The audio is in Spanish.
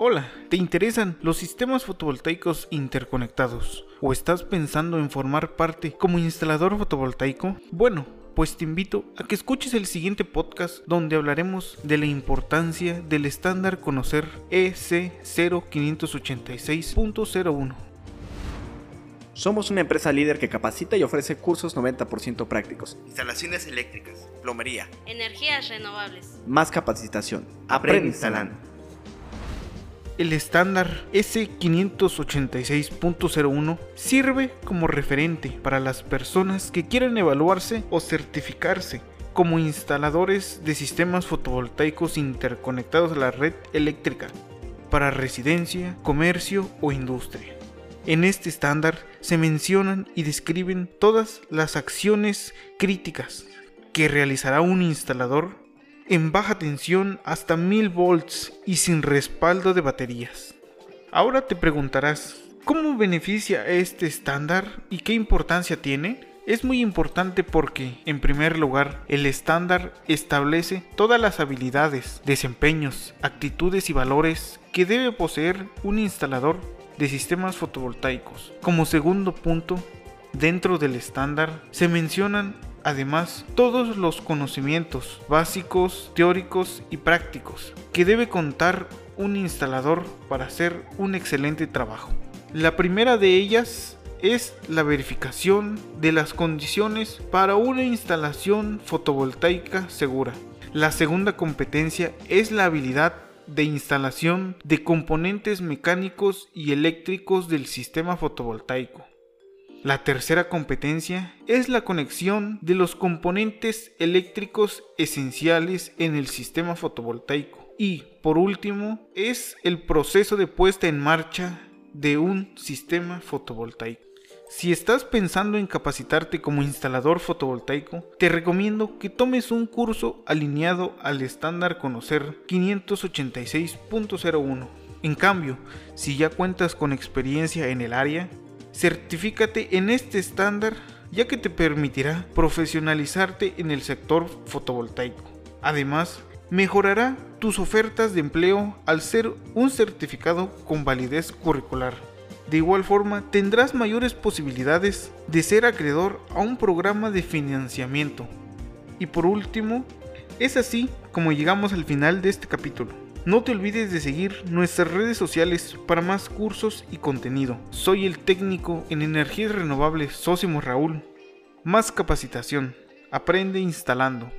Hola, ¿te interesan los sistemas fotovoltaicos interconectados? ¿O estás pensando en formar parte como instalador fotovoltaico? Bueno, pues te invito a que escuches el siguiente podcast donde hablaremos de la importancia del estándar conocer EC 0586.01. Somos una empresa líder que capacita y ofrece cursos 90% prácticos. Instalaciones eléctricas, plomería, energías renovables. Más capacitación. Aprende instalando. El estándar S586.01 sirve como referente para las personas que quieren evaluarse o certificarse como instaladores de sistemas fotovoltaicos interconectados a la red eléctrica para residencia, comercio o industria. En este estándar se mencionan y describen todas las acciones críticas que realizará un instalador en baja tensión hasta 1000 volts y sin respaldo de baterías. Ahora te preguntarás, ¿cómo beneficia este estándar y qué importancia tiene? Es muy importante porque, en primer lugar, el estándar establece todas las habilidades, desempeños, actitudes y valores que debe poseer un instalador de sistemas fotovoltaicos. Como segundo punto, dentro del estándar se mencionan además todos los conocimientos básicos, teóricos y prácticos que debe contar un instalador para hacer un excelente trabajo. La primera de ellas es la verificación de las condiciones para una instalación fotovoltaica segura. La segunda competencia es la habilidad de instalación de componentes mecánicos y eléctricos del sistema fotovoltaico. La tercera competencia es la conexión de los componentes eléctricos esenciales en el sistema fotovoltaico. Y, por último, es el proceso de puesta en marcha de un sistema fotovoltaico. Si estás pensando en capacitarte como instalador fotovoltaico, te recomiendo que tomes un curso alineado al estándar Conocer 586.01. En cambio, si ya cuentas con experiencia en el área, Certifícate en este estándar ya que te permitirá profesionalizarte en el sector fotovoltaico. Además, mejorará tus ofertas de empleo al ser un certificado con validez curricular. De igual forma, tendrás mayores posibilidades de ser acreedor a un programa de financiamiento. Y por último, es así como llegamos al final de este capítulo. No te olvides de seguir nuestras redes sociales para más cursos y contenido. Soy el técnico en energías renovables Sósimo Raúl. Más capacitación. Aprende instalando.